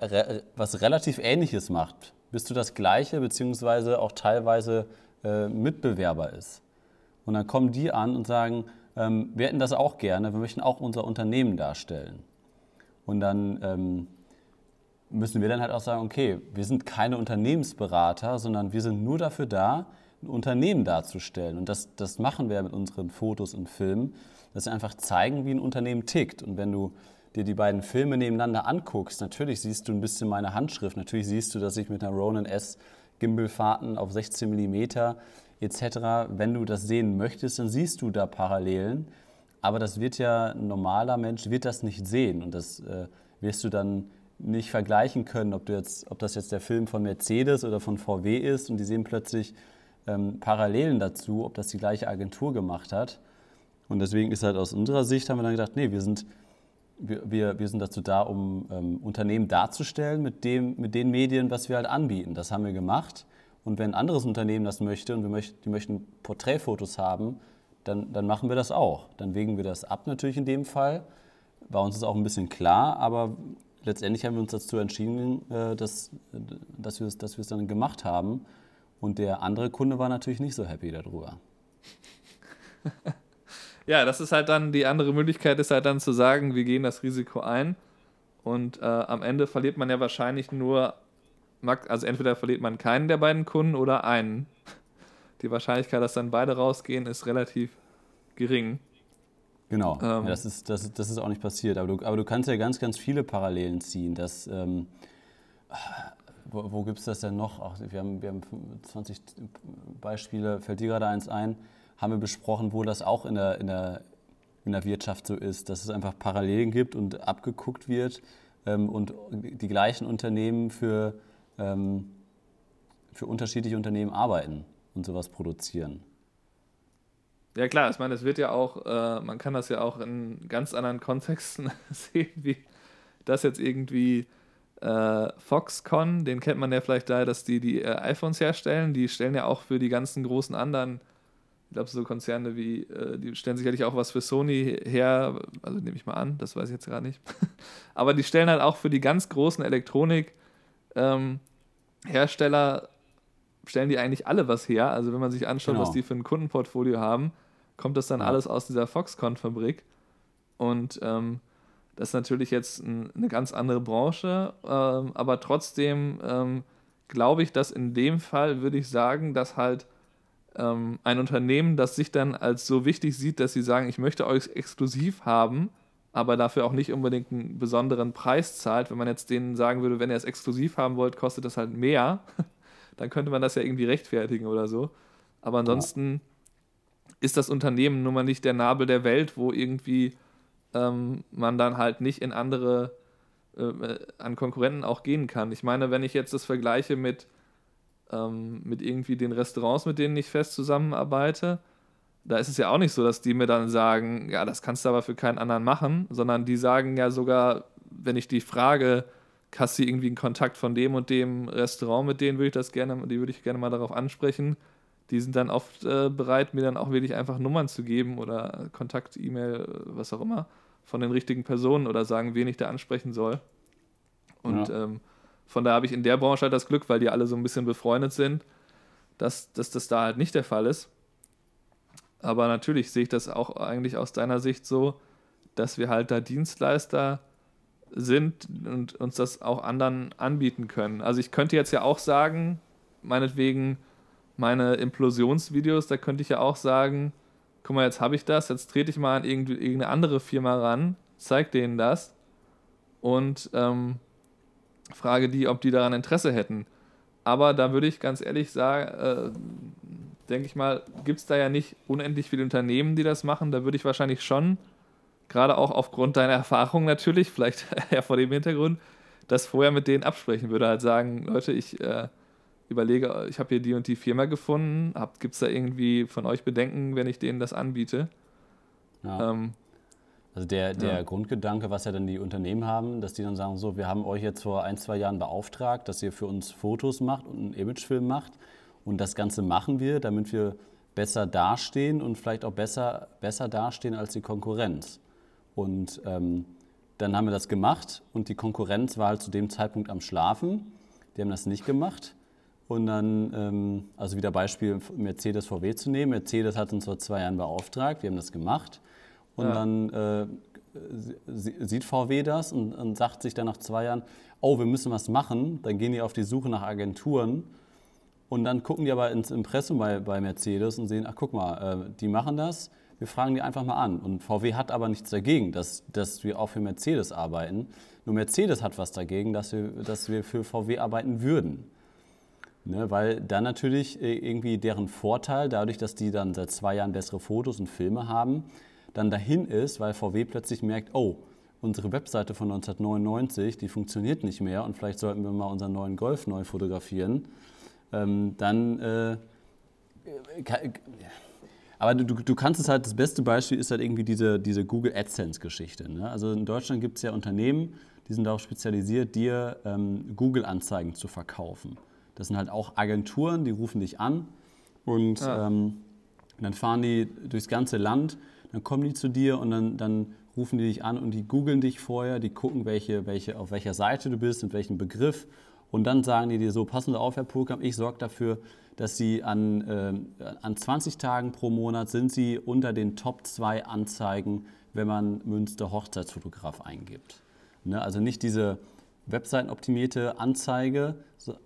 re, was relativ Ähnliches macht, bis zu das Gleiche, beziehungsweise auch teilweise äh, Mitbewerber ist. Und dann kommen die an und sagen, ähm, wir hätten das auch gerne, wir möchten auch unser Unternehmen darstellen. Und dann ähm, müssen wir dann halt auch sagen, okay, wir sind keine Unternehmensberater, sondern wir sind nur dafür da, ein Unternehmen darzustellen. Und das, das machen wir mit unseren Fotos und Filmen, dass wir einfach zeigen, wie ein Unternehmen tickt. Und wenn du dir die beiden Filme nebeneinander anguckst, natürlich siehst du ein bisschen meine Handschrift, natürlich siehst du, dass ich mit einer Ronin S Gimbalfahrten auf 16 mm etc., wenn du das sehen möchtest, dann siehst du da Parallelen. Aber das wird ja ein normaler Mensch wird das nicht sehen und das äh, wirst du dann nicht vergleichen können, ob, du jetzt, ob das jetzt der Film von Mercedes oder von VW ist und die sehen plötzlich ähm, Parallelen dazu, ob das die gleiche Agentur gemacht hat. Und deswegen ist halt aus unserer Sicht, haben wir dann gedacht, nee, wir sind, wir, wir, wir sind dazu da, um ähm, Unternehmen darzustellen mit, dem, mit den Medien, was wir halt anbieten. Das haben wir gemacht. Und wenn ein anderes Unternehmen das möchte und wir möchten, die möchten Porträtfotos haben, dann, dann machen wir das auch. Dann wägen wir das ab natürlich in dem Fall. Bei uns ist auch ein bisschen klar, aber letztendlich haben wir uns dazu entschieden, äh, dass, dass wir es dass dann gemacht haben. Und der andere Kunde war natürlich nicht so happy darüber. ja, das ist halt dann die andere Möglichkeit, ist halt dann zu sagen, wir gehen das Risiko ein. Und äh, am Ende verliert man ja wahrscheinlich nur, also entweder verliert man keinen der beiden Kunden oder einen. Die Wahrscheinlichkeit, dass dann beide rausgehen, ist relativ gering. Genau, ähm, ja, das, ist, das, das ist auch nicht passiert. Aber du, aber du kannst ja ganz, ganz viele Parallelen ziehen. Dass, ähm, wo, wo gibt es das denn noch? Ach, wir, haben, wir haben 20 Beispiele, fällt dir gerade eins ein, haben wir besprochen, wo das auch in der, in, der, in der Wirtschaft so ist, dass es einfach Parallelen gibt und abgeguckt wird ähm, und die gleichen Unternehmen für, ähm, für unterschiedliche Unternehmen arbeiten und sowas produzieren. Ja klar, ich meine, es wird ja auch, äh, man kann das ja auch in ganz anderen Kontexten sehen, wie das jetzt irgendwie äh, Foxconn, den kennt man ja vielleicht daher, dass die die äh, iPhones herstellen, die stellen ja auch für die ganzen großen anderen, ich glaube so Konzerne wie, äh, die stellen sicherlich auch was für Sony her, also nehme ich mal an, das weiß ich jetzt gerade nicht, aber die stellen halt auch für die ganz großen Elektronik ähm, Hersteller stellen die eigentlich alle was her. Also wenn man sich anschaut, genau. was die für ein Kundenportfolio haben, kommt das dann ja. alles aus dieser Foxconn-Fabrik. Und ähm, das ist natürlich jetzt ein, eine ganz andere Branche, ähm, aber trotzdem ähm, glaube ich, dass in dem Fall würde ich sagen, dass halt ähm, ein Unternehmen, das sich dann als so wichtig sieht, dass sie sagen, ich möchte euch exklusiv haben, aber dafür auch nicht unbedingt einen besonderen Preis zahlt. Wenn man jetzt denen sagen würde, wenn ihr es exklusiv haben wollt, kostet das halt mehr, dann könnte man das ja irgendwie rechtfertigen oder so. Aber ansonsten ist das Unternehmen nun mal nicht der Nabel der Welt, wo irgendwie ähm, man dann halt nicht in andere, äh, an Konkurrenten auch gehen kann. Ich meine, wenn ich jetzt das vergleiche mit, ähm, mit irgendwie den Restaurants, mit denen ich fest zusammenarbeite, da ist es ja auch nicht so, dass die mir dann sagen, ja, das kannst du aber für keinen anderen machen, sondern die sagen ja sogar, wenn ich die frage, hast du irgendwie einen Kontakt von dem und dem Restaurant, mit denen würde ich das gerne, die würde ich gerne mal darauf ansprechen. Die sind dann oft äh, bereit, mir dann auch wirklich einfach Nummern zu geben oder Kontakt, E-Mail, was auch immer, von den richtigen Personen oder sagen, wen ich da ansprechen soll. Und ja. ähm, von daher habe ich in der Branche halt das Glück, weil die alle so ein bisschen befreundet sind, dass, dass das da halt nicht der Fall ist. Aber natürlich sehe ich das auch eigentlich aus deiner Sicht so, dass wir halt da Dienstleister sind und uns das auch anderen anbieten können. Also ich könnte jetzt ja auch sagen, meinetwegen meine Implosionsvideos, da könnte ich ja auch sagen, guck mal, jetzt habe ich das, jetzt trete ich mal an irgendeine andere Firma ran, zeige denen das und ähm, frage die, ob die daran Interesse hätten. Aber da würde ich ganz ehrlich sagen, äh, denke ich mal, gibt es da ja nicht unendlich viele Unternehmen, die das machen. Da würde ich wahrscheinlich schon, gerade auch aufgrund deiner Erfahrung natürlich, vielleicht ja vor dem Hintergrund, das vorher mit denen absprechen würde. Halt sagen, Leute, ich äh, überlege, ich habe hier die und die Firma gefunden. Gibt es da irgendwie von euch Bedenken, wenn ich denen das anbiete? Ja. Ähm, also der, der ja. Grundgedanke, was ja dann die Unternehmen haben, dass die dann sagen, so, wir haben euch jetzt vor ein, zwei Jahren beauftragt, dass ihr für uns Fotos macht und einen Imagefilm macht. Und das Ganze machen wir, damit wir besser dastehen und vielleicht auch besser, besser dastehen als die Konkurrenz. Und ähm, dann haben wir das gemacht und die Konkurrenz war halt zu dem Zeitpunkt am Schlafen. Die haben das nicht gemacht. Und dann, ähm, also wieder Beispiel Mercedes VW zu nehmen. Mercedes hat uns vor zwei Jahren beauftragt, wir haben das gemacht. Und ja. dann äh, sieht VW das und, und, sagt sich dann nach zwei Jahren, oh, wir müssen was machen. Dann gehen die auf die Suche nach Agenturen. Und dann gucken die aber ins Impressum bei, bei Mercedes und sehen, ach guck mal, äh, die machen das, wir fragen die einfach mal an. Und VW hat aber nichts dagegen, dass, dass wir auch für Mercedes arbeiten. Nur Mercedes hat was dagegen, dass wir, dass wir für VW arbeiten würden. Ne, weil dann natürlich äh, irgendwie deren Vorteil, dadurch, dass die dann seit zwei Jahren bessere Fotos und Filme haben, dann dahin ist, weil VW plötzlich merkt, oh, unsere Webseite von 1999, die funktioniert nicht mehr und vielleicht sollten wir mal unseren neuen Golf neu fotografieren, ähm, dann... Äh, aber du, du kannst es halt, das beste Beispiel ist halt irgendwie diese, diese Google AdSense-Geschichte. Ne? Also in Deutschland gibt es ja Unternehmen, die sind darauf spezialisiert, dir ähm, Google-Anzeigen zu verkaufen. Das sind halt auch Agenturen, die rufen dich an und ja. ähm, dann fahren die durchs ganze Land, dann kommen die zu dir und dann, dann rufen die dich an und die googeln dich vorher, die gucken, welche, welche, auf welcher Seite du bist, mit welchem Begriff und dann sagen die dir so, passen Sie auf, Herr Purkamp, ich sorge dafür, dass Sie an, äh, an 20 Tagen pro Monat sind Sie unter den Top 2 Anzeigen, wenn man Münster Hochzeitsfotograf eingibt. Ne? Also nicht diese webseitenoptimierte Anzeige,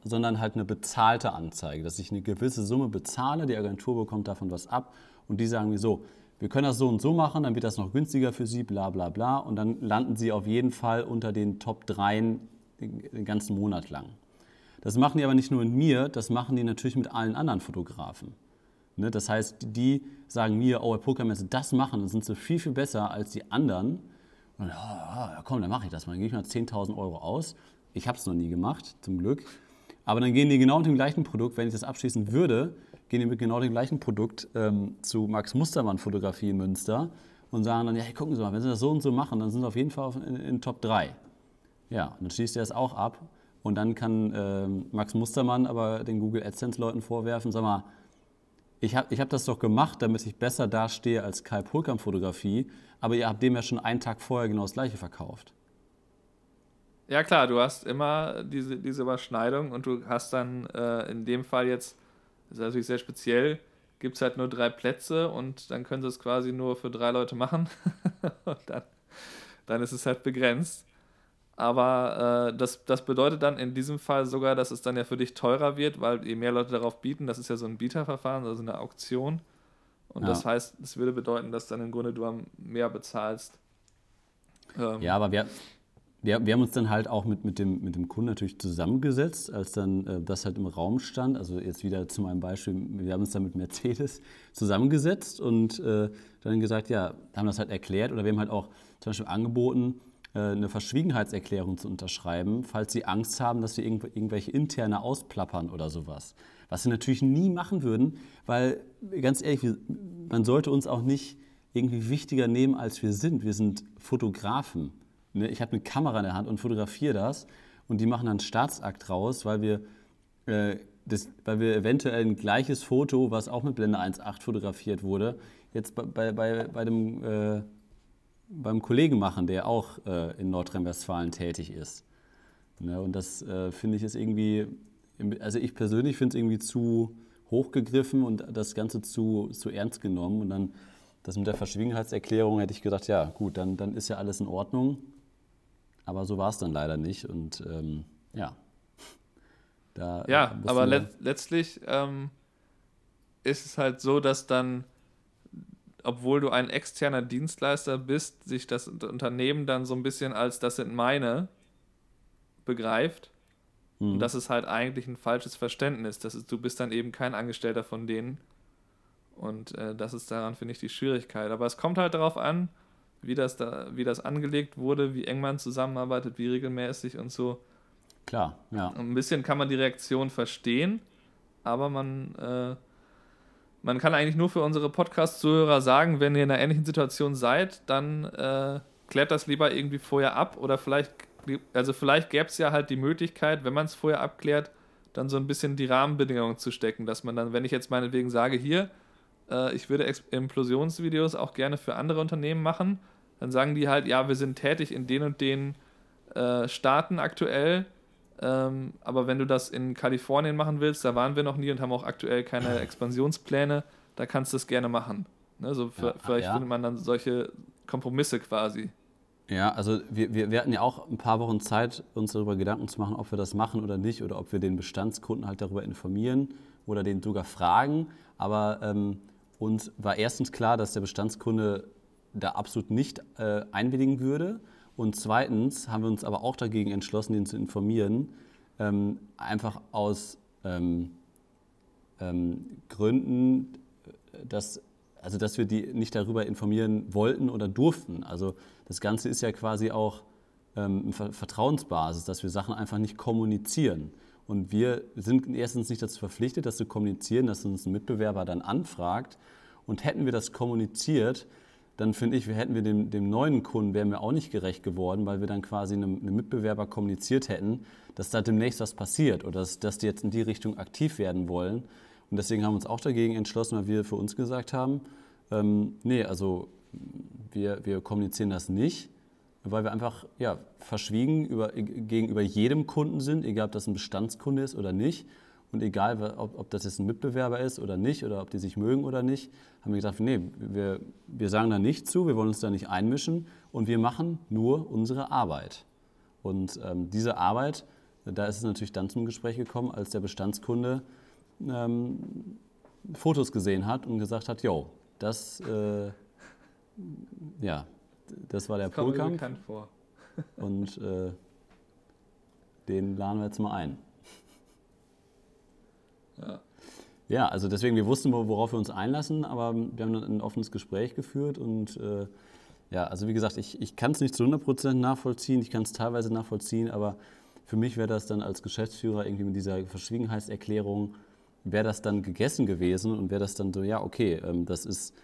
sondern halt eine bezahlte Anzeige, dass ich eine gewisse Summe bezahle, die Agentur bekommt davon was ab und die sagen mir so, wir können das so und so machen, dann wird das noch günstiger für Sie, bla bla bla und dann landen Sie auf jeden Fall unter den Top 3 den ganzen Monat lang. Das machen die aber nicht nur mit mir, das machen die natürlich mit allen anderen Fotografen. Ne? Das heißt, die sagen mir, oh, Pokermesse, das machen, dann sind sie viel, viel besser als die anderen. Und, oh, komm, dann mache ich das mal. Dann gebe ich mal 10.000 Euro aus. Ich habe es noch nie gemacht, zum Glück. Aber dann gehen die genau mit dem gleichen Produkt, wenn ich das abschließen würde, gehen die mit genau dem gleichen Produkt ähm, zu Max Mustermann Fotografie in Münster und sagen dann, ja, hey, gucken Sie mal, wenn Sie das so und so machen, dann sind Sie auf jeden Fall in, in Top 3. Ja, und dann schließt er es auch ab und dann kann äh, Max Mustermann aber den Google AdSense-Leuten vorwerfen, sag mal, ich habe ich hab das doch gemacht, damit ich besser dastehe als Kai Pulkamp Fotografie, aber ihr habt dem ja schon einen Tag vorher genau das gleiche verkauft. Ja klar, du hast immer diese, diese Überschneidung und du hast dann äh, in dem Fall jetzt, das ist natürlich sehr speziell, gibt es halt nur drei Plätze und dann können sie es quasi nur für drei Leute machen. und dann, dann ist es halt begrenzt. Aber äh, das, das bedeutet dann in diesem Fall sogar, dass es dann ja für dich teurer wird, weil je mehr Leute darauf bieten, das ist ja so ein Bieterverfahren, also eine Auktion. Und ja. das heißt, es würde bedeuten, dass dann im Grunde du mehr bezahlst. Ähm, ja, aber wir, wir, wir haben uns dann halt auch mit, mit, dem, mit dem Kunden natürlich zusammengesetzt, als dann äh, das halt im Raum stand. Also jetzt wieder zu meinem Beispiel, wir haben uns dann mit Mercedes zusammengesetzt und äh, dann gesagt, ja, haben das halt erklärt oder wir haben halt auch zum Beispiel angeboten, eine Verschwiegenheitserklärung zu unterschreiben, falls sie Angst haben, dass wir irgendwelche interne ausplappern oder sowas. Was sie natürlich nie machen würden, weil ganz ehrlich, man sollte uns auch nicht irgendwie wichtiger nehmen, als wir sind. Wir sind Fotografen. ne, ich habe eine Kamera in der Hand und fotografiere das und die machen dann einen Staatsakt raus, weil wir, äh, das, weil wir eventuell ein gleiches Foto, was auch mit Blende 1.8 fotografiert wurde, jetzt bei, bei, bei, bei dem, äh, beim Kollegen machen, der auch äh, in Nordrhein-Westfalen tätig ist. Ne, und das äh, finde ich ist irgendwie, also ich persönlich finde es irgendwie zu hochgegriffen und das Ganze zu, zu ernst genommen. Und dann das mit der Verschwiegenheitserklärung hätte ich gedacht, ja gut, dann, dann ist ja alles in Ordnung. Aber so war es dann leider nicht. Und ähm, ja. Da ja, aber let letztlich ähm, ist es halt so, dass dann, obwohl du ein externer Dienstleister bist, sich das Unternehmen dann so ein bisschen als das sind meine begreift. Mhm. Und das ist halt eigentlich ein falsches Verständnis. Das ist, du bist dann eben kein Angestellter von denen. Und äh, das ist daran, finde ich, die Schwierigkeit. Aber es kommt halt darauf an, wie das, da, wie das angelegt wurde, wie eng man zusammenarbeitet, wie regelmäßig und so. Klar, ja. Ein bisschen kann man die Reaktion verstehen, aber man, äh, man kann eigentlich nur für unsere Podcast-Zuhörer sagen, wenn ihr in einer ähnlichen Situation seid, dann äh, klärt das lieber irgendwie vorher ab oder vielleicht also vielleicht gäbe es ja halt die Möglichkeit, wenn man es vorher abklärt, dann so ein bisschen die Rahmenbedingungen zu stecken, dass man dann, wenn ich jetzt meinetwegen sage, hier, äh, ich würde Implosionsvideos auch gerne für andere Unternehmen machen, dann sagen die halt, ja, wir sind tätig in den und den äh, Staaten aktuell, ähm, aber wenn du das in Kalifornien machen willst, da waren wir noch nie und haben auch aktuell keine Expansionspläne, da kannst du es gerne machen. Ne, so ja, vielleicht ja. findet man dann solche Kompromisse quasi. Ja, also wir, wir, wir hatten ja auch ein paar Wochen Zeit, uns darüber Gedanken zu machen, ob wir das machen oder nicht oder ob wir den Bestandskunden halt darüber informieren oder den sogar fragen. Aber ähm, uns war erstens klar, dass der Bestandskunde da absolut nicht äh, einwilligen würde. Und zweitens haben wir uns aber auch dagegen entschlossen, den zu informieren, ähm, einfach aus ähm, ähm Gründen, dass also dass wir die nicht darüber informieren wollten oder durften. Also das Ganze ist ja quasi auch ähm, eine Vertrauensbasis, dass wir Sachen einfach nicht kommunizieren. Und wir sind erstens nicht dazu verpflichtet, das zu kommunizieren, dass uns ein Mitbewerber dann anfragt. Und hätten wir das kommuniziert, dann finde ich, hätten wir dem, dem, neuen Kunden, wären wir auch nicht gerecht geworden, weil wir dann quasi einem, einem, Mitbewerber kommuniziert hätten, dass da demnächst was passiert oder dass, dass die jetzt in die Richtung aktiv werden wollen. Und deswegen haben wir uns auch dagegen entschlossen, weil wir für uns gesagt haben, ähm, nee, also wir, wir kommunizieren das nicht, weil wir einfach ja, verschwiegen über, gegenüber jedem Kunden sind, egal ob das ein Bestandskunde ist oder nicht. Und egal, ob, ob das jetzt ein Mitbewerber ist oder nicht, oder ob die sich mögen oder nicht, haben wir gesagt, nee, wir, wir sagen da nicht zu, wir wollen uns da nicht einmischen und wir machen nur unsere Arbeit. Und ähm, diese Arbeit, da ist es natürlich dann zum Gespräch gekommen, als der Bestandskunde ähm, Fotos gesehen hat und gesagt hat, yo, das, äh, ja, das war der das Polkampf. bekannt vor. und äh, den laden wir jetzt mal ein. Ja. Ja, also deswegen, wir wussten, worauf wir uns einlassen, aber wir haben ein offenes Gespräch geführt und äh, ja, also wie gesagt, ich, ich kann es nicht zu 100% nachvollziehen, ich kann es teilweise nachvollziehen, aber für mich wäre das dann als Geschäftsführer irgendwie mit dieser Verschwiegenheitserklärung wäre das dann gegessen gewesen und wäre das dann so, ja, okay, ähm, das, ist,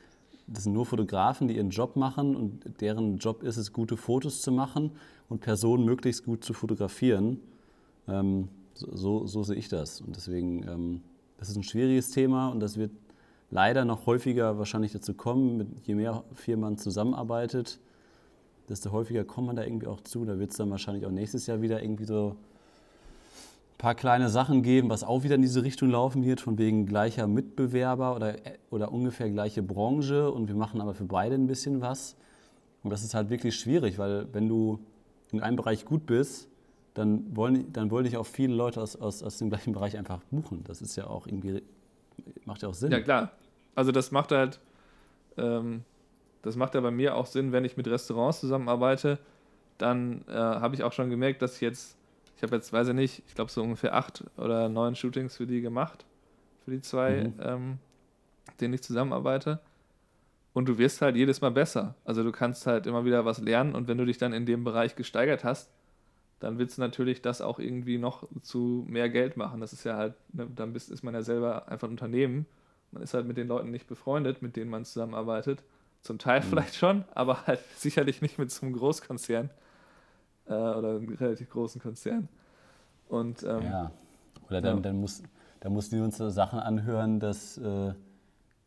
das sind nur Fotografen, die ihren Job machen und deren Job ist es, gute Fotos zu machen und Personen möglichst gut zu fotografieren. Ähm, so, so, sehe ich das. Und deswegen, ähm, das ist ein schwieriges Thema und das wird leider noch häufiger wahrscheinlich dazu kommen, mit, je mehr Firmen zusammenarbeitet, desto häufiger kommt man da irgendwie auch zu. Da wird es dann wahrscheinlich auch nächstes Jahr wieder irgendwie so paar kleine Sachen geben, was auch wieder in diese Richtung laufen wird, von wegen gleicher Mitbewerber oder, oder ungefähr gleiche Branche und wir machen aber für beide ein bisschen was. Und das ist halt wirklich schwierig, weil wenn du in einem Bereich gut bist, dann wollen, dann wollen dich auch viele Leute aus, aus, aus dem gleichen Bereich einfach buchen. Das ist ja auch irgendwie, macht ja auch Sinn. Ja, klar. Also das macht halt, ähm, das macht ja bei mir auch Sinn, wenn ich mit Restaurants zusammenarbeite, dann äh, habe ich auch schon gemerkt, dass ich jetzt ich habe jetzt, weiß ich nicht, ich glaube so ungefähr acht oder neun Shootings für die gemacht, für die zwei, mhm. ähm, denen ich zusammenarbeite. Und du wirst halt jedes Mal besser. Also du kannst halt immer wieder was lernen und wenn du dich dann in dem Bereich gesteigert hast, dann willst du natürlich das auch irgendwie noch zu mehr Geld machen. Das ist ja halt, ne, dann bist, ist man ja selber einfach ein Unternehmen. Man ist halt mit den Leuten nicht befreundet, mit denen man zusammenarbeitet. Zum Teil mhm. vielleicht schon, aber halt sicherlich nicht mit so einem Großkonzern. äh, oder einem relativ großen Konzern. Und, ähm, Ja. Oder dann, Ja. dann, muss, dann mussten wir uns so Sachen anhören, dass, äh,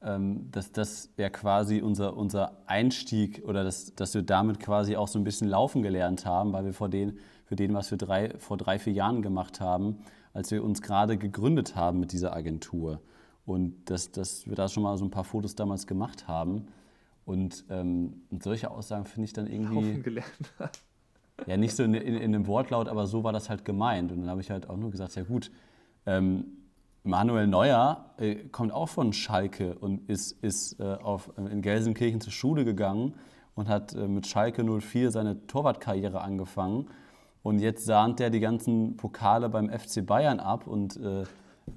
ähm, dass das ja quasi unser, unser Einstieg oder dass, dass wir damit quasi auch so ein bisschen laufen gelernt haben, weil wir vor den, für den, was wir drei, vor drei, vier Jahren gemacht haben, als wir uns gerade gegründet haben mit dieser Agentur. Und dass, dass wir da schon mal so ein paar Fotos damals gemacht haben. Und, ähm, solche Aussagen finde ich dann irgendwie. Haufen gelernt. Ja, nicht so in, in, in dem Wortlaut, aber so war das halt gemeint. Und dann habe ich halt auch nur gesagt, ja gut, ähm, Manuel Neuer äh, kommt auch von Schalke und ist, ist äh, auf, in Gelsenkirchen zur Schule gegangen und hat äh, mit Schalke 04 seine Torwartkarriere angefangen. Und jetzt sahnt er die ganzen Pokale beim FC Bayern ab und äh,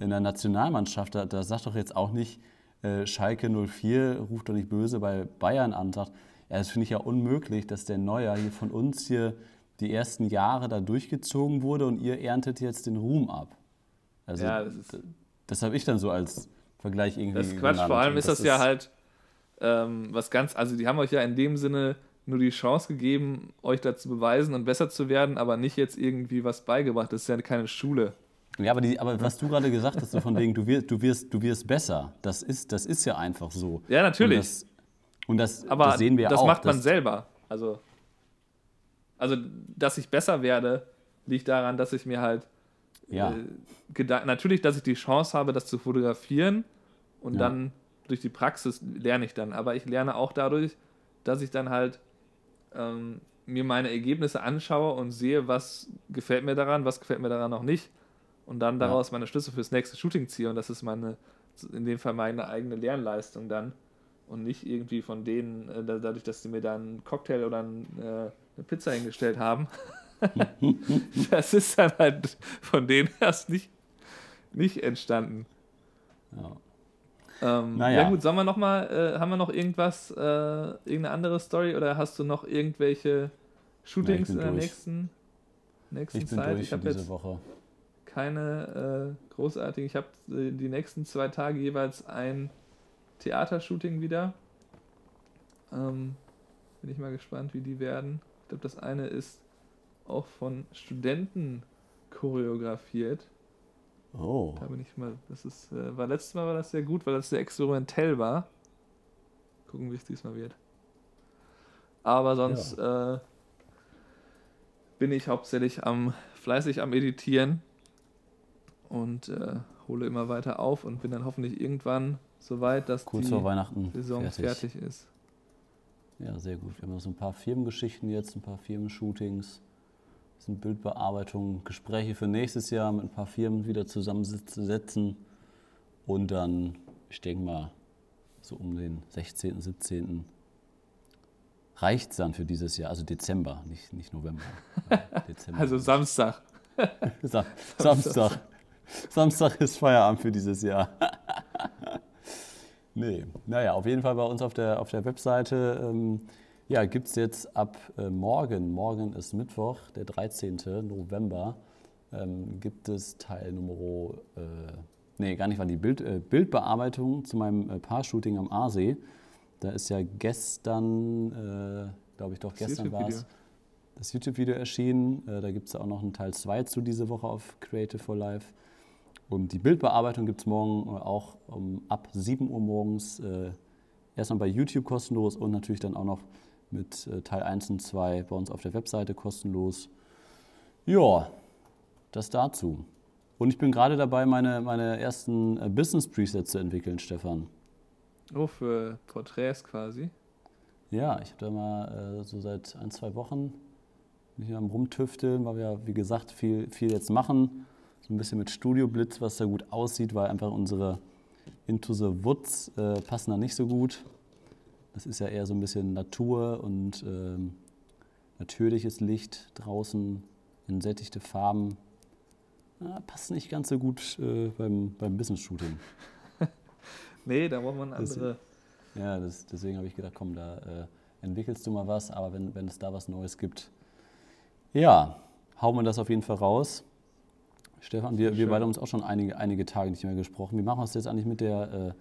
in der Nationalmannschaft, da, da sagt doch jetzt auch nicht, äh, Schalke 04 ruft doch nicht böse bei Bayern an, sagt, ja, das finde ich ja unmöglich, dass der Neuer hier von uns hier die ersten Jahre da durchgezogen wurde und ihr erntet jetzt den Ruhm ab. Also Ja, das das habe ich dann so als Vergleich irgendwie Das ist Quatsch. genannt. Vor allem Und ist das, ja halt ähm, was ganz, also die haben euch ja in dem Sinne nur die Chance gegeben, euch da zu beweisen und besser zu werden, aber nicht jetzt irgendwie was beigebracht. Das ist ja keine Schule. Ja, aber, die, aber was du gerade gesagt hast, so von wegen, du wirst, du wirst, du wirst besser, das ist, das ist ja einfach so. Ja, natürlich. Und das, und das, Aber das sehen wir das auch. macht man selber. Also, also, dass ich besser werde, liegt daran, dass ich mir halt Ja, äh, natürlich, dass ich die Chance habe, das zu fotografieren und Ja. dann durch die Praxis lerne ich dann. Aber ich lerne auch dadurch, dass ich dann halt ähm, mir meine Ergebnisse anschaue und sehe, was gefällt mir daran, was gefällt mir daran noch nicht und dann Ja. daraus meine Schlüsse fürs nächste Shooting ziehe und das ist meine, in dem Fall meine eigene Lernleistung dann und nicht irgendwie von denen, äh, da- dadurch, dass sie mir dann einen Cocktail oder ein, äh, eine Pizza hingestellt haben. das ist dann halt von denen erst nicht, nicht entstanden. ja. Ähm, Naja. Ja gut, sollen wir noch mal, äh, haben wir noch irgendwas, äh, irgendeine andere Story oder hast du noch irgendwelche Shootings bin in der durch. nächsten, nächsten Ich bin Zeit? durch ich habe jetzt Woche. keine äh, großartigen, ich habe äh, die nächsten zwei Tage jeweils ein Theatershooting wieder. Ähm, bin ich mal gespannt, wie die werden. Ich glaube, das eine ist auch von Studenten choreografiert. Oh, Da bin ich mal, das ist, äh, war letztes Mal war das sehr gut, weil das sehr experimentell war. Gucken, wie es diesmal wird. Aber sonst äh, bin ich hauptsächlich am fleißig am Editieren und äh, hole immer weiter auf und bin dann hoffentlich irgendwann so weit, dass kurz die Saison fertig. fertig. ist. Ja, sehr gut. Wir haben noch so ein paar Firmengeschichten jetzt, ein paar Firmenshootings, sind Bildbearbeitungen, Gespräche für nächstes Jahr mit ein paar Firmen wieder zusammensetzen und dann, ich denke mal, so um den 16., 17. reicht es dann für dieses Jahr, also Dezember, nicht, nicht November. Dezember. Also Samstag. Sam Samstag. Samstag ist Feierabend für dieses Jahr. nee, naja, auf jeden Fall bei uns auf der, auf der Webseite ähm, ja, gibt es jetzt ab äh, morgen, morgen ist Mittwoch, der 13. November, ähm, gibt es Teil Nummer, äh, nee, gar nicht, war die Bild, äh, Bildbearbeitung zu meinem äh, Paar-Shooting am Aasee. Da ist ja gestern, äh, glaube ich doch, Das gestern war es, das YouTube-Video erschienen. Äh, Da gibt es auch noch einen Teil 2 zu diese Woche auf Creative for Life. Und die Bildbearbeitung gibt es morgen äh, auch um, ab 7 Uhr morgens. Erstmal bei YouTube kostenlos und natürlich dann auch noch mit äh, Teil 1 und 2 bei uns auf der Webseite kostenlos. Ja, das dazu. Und ich bin gerade dabei, meine, meine ersten äh, Business-Presets zu entwickeln, Stefan. Oh, für Porträts quasi. Ja, ich habe da mal äh, so seit ein, zwei Wochen bin ich am Rumtüfteln, weil wir, wie gesagt, viel, viel jetzt machen. So ein bisschen mit Studio Blitz, was da gut aussieht, weil einfach unsere Into the Woods äh, passen da nicht so gut. Das ist ja eher so ein bisschen Natur und ähm, natürliches Licht draußen, entsättigte Farben. Ja, passt nicht ganz so gut äh, beim, beim Business-Shooting. Nee, da braucht man Das- andere. Ja, das, deswegen habe ich gedacht, komm, da äh, entwickelst du mal was, aber wenn, wenn es da was Neues gibt, ja, hauen wir das auf jeden Fall raus. Stefan, wir, wir beide haben uns auch schon einige, einige Tage nicht mehr gesprochen. Wie machen wir es jetzt eigentlich mit der, äh,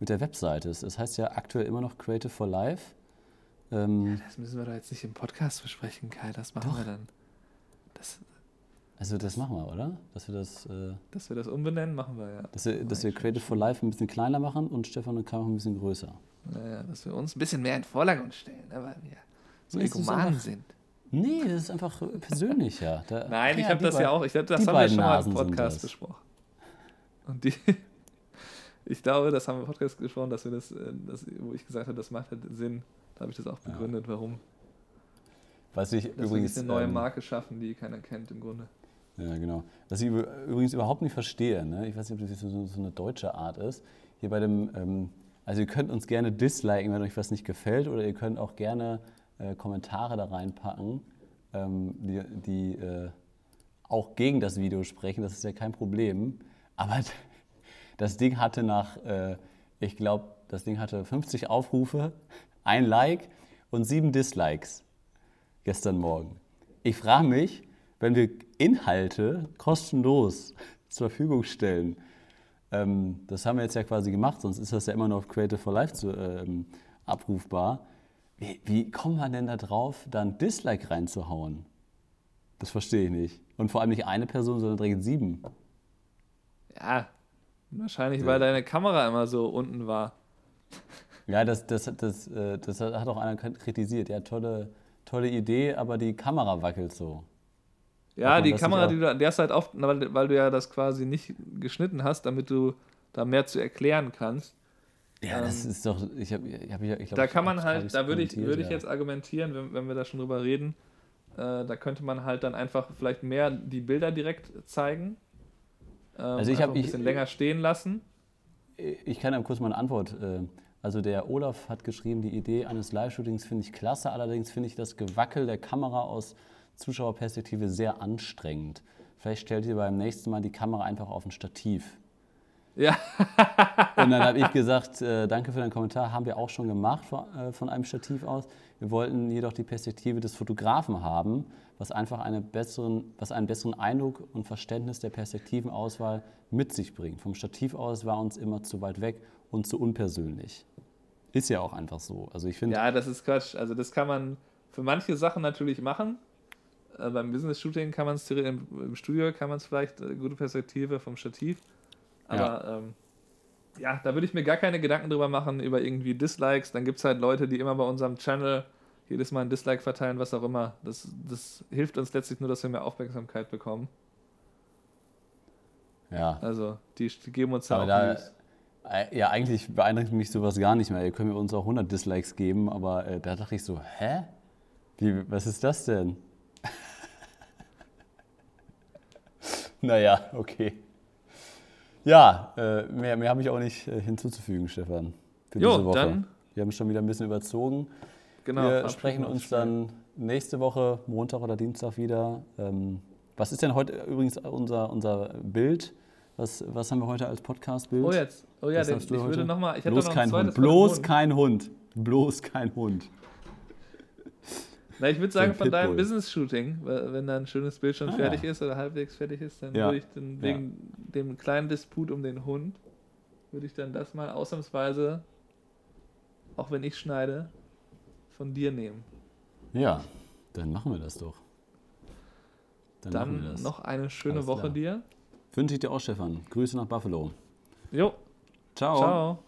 mit der Webseite? Es das heißt ja aktuell immer noch Creative for Life. Ähm, Das müssen wir doch jetzt nicht im Podcast besprechen, Kai. Das machen Doch. wir dann. Das, Also das machen wir, oder? Dass wir das, äh, dass wir das umbenennen, machen wir ja. dass wir, dass wir Creative for Life ein bisschen kleiner machen und Stefan und Kai auch ein bisschen größer. Naja, dass wir uns ein bisschen mehr in Vordergrund stellen, ne, weil wir so Nee, ist Egomanen sind. Nee, das ist einfach persönlicher. Da, Nein, ich ja, habe die das ja auch, ich glaube, das haben wir schon mal im Podcast besprochen. Und die, ich glaube, das haben wir im Podcast gesprochen, dass wir das, äh, das, wo ich gesagt habe, das macht halt Sinn. Da habe ich das auch begründet, warum. Was ich Dass wir übrigens. nicht eine neue ähm, Marke schaffen, die keiner kennt im Grunde. Ja, genau. Was ich üb- übrigens überhaupt nicht verstehe, ne? ich weiß nicht, ob das so, so eine deutsche Art ist. Hier bei dem, ähm, also ihr könnt uns gerne disliken, wenn euch was nicht gefällt, oder ihr könnt auch gerne äh, Kommentare da reinpacken, ähm, die, die äh, auch gegen das Video sprechen, das ist ja kein Problem. Aber das Ding hatte nach, äh, ich glaube, das Ding hatte 50 Aufrufe, ein Like und sieben Dislikes gestern Morgen. Ich frage mich, wenn wir Inhalte kostenlos zur Verfügung stellen, ähm, das haben wir jetzt ja quasi gemacht, sonst ist das ja immer noch auf Creative for Life zu, ähm, abrufbar. Wie, wie kommt man denn da drauf, da ein Dislike reinzuhauen? Das verstehe ich nicht. Und vor allem nicht eine Person, sondern direkt sieben. Ja, wahrscheinlich, weil deine Kamera immer so unten war. Ja, das, das, das, äh, das hat auch einer kritisiert. Ja, tolle, tolle Idee, aber die Kamera wackelt so. Ja, die das Kamera, die du, der ist halt oft, weil, weil du ja das quasi nicht geschnitten hast, damit du da mehr zu erklären kannst. Ja, das Ähm, ist doch. Ich hab, ich hab, ich glaub, Da kann man halt, da würde ich, würde ich ja. jetzt argumentieren, wenn, wenn wir da schon drüber reden, äh, da könnte man halt dann einfach vielleicht mehr die Bilder direkt zeigen. Ähm, Also ich einfach hab- ein ich- bisschen länger stehen lassen. Ich kann ja kurz mal eine Antwort. äh, Also der Olaf hat geschrieben, die Idee eines Live-Shootings finde ich klasse, allerdings finde ich das Gewackel der Kamera aus Zuschauerperspektive sehr anstrengend. Vielleicht stellt ihr beim nächsten Mal die Kamera einfach auf ein Stativ. Ja, Und dann habe ich gesagt, äh, danke für deinen Kommentar, haben wir auch schon gemacht von, äh, von einem Stativ aus. Wir wollten jedoch die Perspektive des Fotografen haben, was einfach eine besseren, was einen besseren Eindruck und Verständnis der Perspektivenauswahl mit sich bringt. Vom Stativ aus war uns immer zu weit weg und zu unpersönlich. Ist ja auch einfach so. Also ich finde, ja, das ist Quatsch. Also das kann man für manche Sachen natürlich machen. Äh, beim Business-Shooting kann man es im, im Studio kann man es vielleicht äh, gute Perspektive vom Stativ. Aber ja. Ähm, ja, da würde ich mir gar keine Gedanken drüber machen, über irgendwie Dislikes. Dann gibt es halt Leute, die immer bei unserem Channel jedes Mal ein Dislike verteilen, was auch immer. Das, das hilft uns letztlich nur, dass wir mehr Aufmerksamkeit bekommen. ja. Also die, die geben uns da Aber auch da, äh, ja, eigentlich beeindruckt mich sowas gar nicht mehr. Ihr könnt mir uns auch 100 Dislikes geben, aber äh, da dachte ich so, hä? Wie, was ist das denn? naja, okay. Ja, äh, mehr, mehr habe ich auch nicht äh, hinzuzufügen, Stefan, für Jo, diese Woche. dann- Wir haben schon wieder ein bisschen überzogen. Genau, wir sprechen uns dann nächste Woche, Montag oder Dienstag wieder. Ähm, was ist denn heute übrigens unser, unser Bild? Was, was haben wir heute als Podcast-Bild? Oh jetzt. Oh ja, den, ich heute? würde nochmal. Bloß noch ein kein Hund. Bloß kein Hund. Bloß kein Hund. Na, ich würde So sagen, von deinem. Business-Shooting, wenn da ein schönes Bild schon Ah, fertig ja. ist oder halbwegs fertig ist, dann Ja. würde ich dann wegen dem kleinen Disput um den Hund, würde ich dann das mal ausnahmsweise, auch wenn ich schneide, von dir nehmen. Ja, dann machen wir das doch. Dann, Dann das. noch eine schöne Alles Woche klar. dir. Wünsche ich dir auch, Stefan. Grüße nach Buffalo. Jo, Ciao. ciao.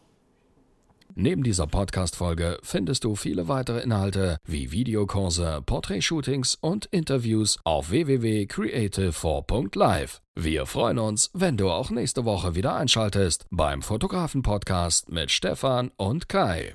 Neben dieser Podcast-Folge findest du viele weitere Inhalte wie Videokurse, Porträtshootings und Interviews auf www.creative4.live. Wir freuen uns, wenn du auch nächste Woche wieder einschaltest beim Fotografen-Podcast mit Stefan und Kai.